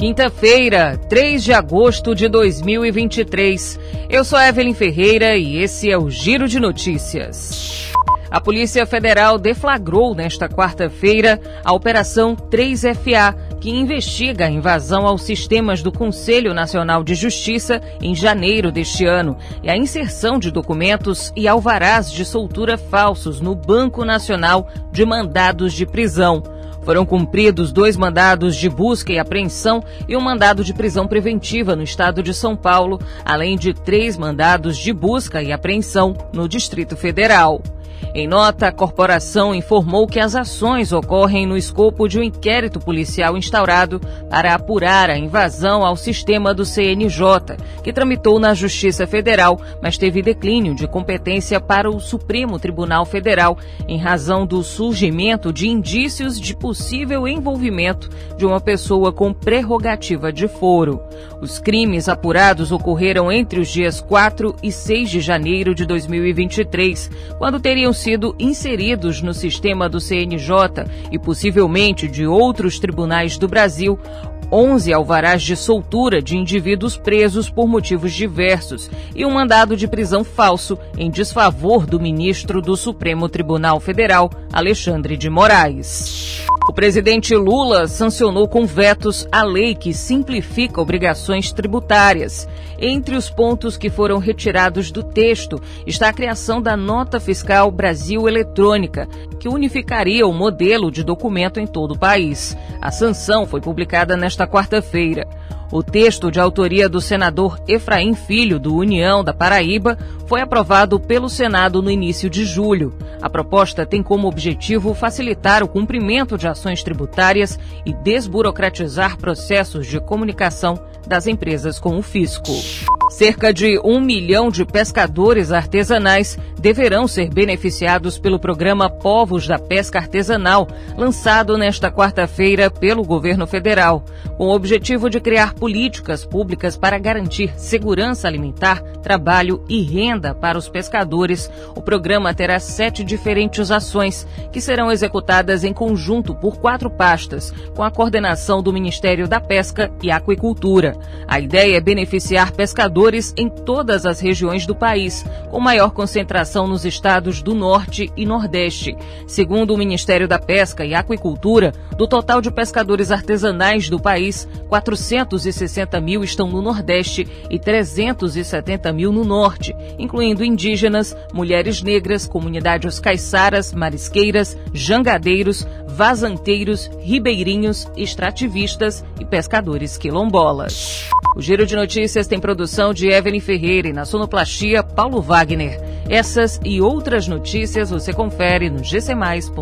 Quinta-feira, 3 de agosto de 2023. Eu sou Evelyn Ferreira e esse é o Giro de Notícias. A Polícia Federal deflagrou nesta quarta-feira a Operação 3FA, que investiga a invasão aos sistemas do Conselho Nacional de Justiça em janeiro deste ano e a inserção de documentos e alvarás de soltura falsos no Banco Nacional de Mandados de Prisão. Foram cumpridos dois mandados de busca e apreensão e um mandado de prisão preventiva no estado de São Paulo, além de três mandados de busca e apreensão no Distrito Federal. Em nota, a corporação informou que as ações ocorrem no escopo de um inquérito policial instaurado para apurar a invasão ao sistema do CNJ, que tramitou na Justiça Federal, mas teve declínio de competência para o Supremo Tribunal Federal em razão do surgimento de indícios de possível envolvimento de uma pessoa com prerrogativa de foro. Os crimes apurados ocorreram entre os dias 4 e 6 de janeiro de 2023, quando teriam sido inseridos no sistema do CNJ e possivelmente de outros tribunais do Brasil 11 alvarás de soltura de indivíduos presos por motivos diversos e um mandado de prisão falso em desfavor do ministro do Supremo Tribunal Federal, Alexandre de Moraes. O presidente Lula sancionou com vetos a lei que simplifica obrigações tributárias. Entre os pontos que foram retirados do texto está a criação da Nota Fiscal Brasil Eletrônica, que unificaria o modelo de documento em todo o país. A sanção foi publicada nesta quarta-feira. O texto de autoria do senador Efraim Filho, do União da Paraíba, foi aprovado pelo Senado no início de julho. A proposta tem como objetivo facilitar o cumprimento de ações tributárias e desburocratizar processos de comunicação das empresas com o fisco. Cerca de um milhão de pescadores artesanais deverão ser beneficiados pelo programa Povos da Pesca Artesanal, lançado nesta quarta-feira pelo governo federal, com o objetivo de criar políticas públicas para garantir segurança alimentar, trabalho e renda para os pescadores. O programa terá sete diferentes ações que serão executadas em conjunto por quatro pastas, com a coordenação do Ministério da Pesca e Aquicultura. A ideia é beneficiar pescadores em todas as regiões do país, com maior concentração nos estados do Norte e Nordeste. Segundo o Ministério da Pesca e Aquicultura, do total de pescadores artesanais do país, 460 mil estão no Nordeste e 370 mil no Norte, incluindo indígenas, mulheres negras, comunidades caiçaras, marisqueiras, jangadeiros, vazanteiros, ribeirinhos, extrativistas e pescadores quilombolas. O Giro de Notícias tem de Evelyn Ferreira e na sonoplastia Paulo Wagner. Essas e outras notícias você confere no gcmais.com.br.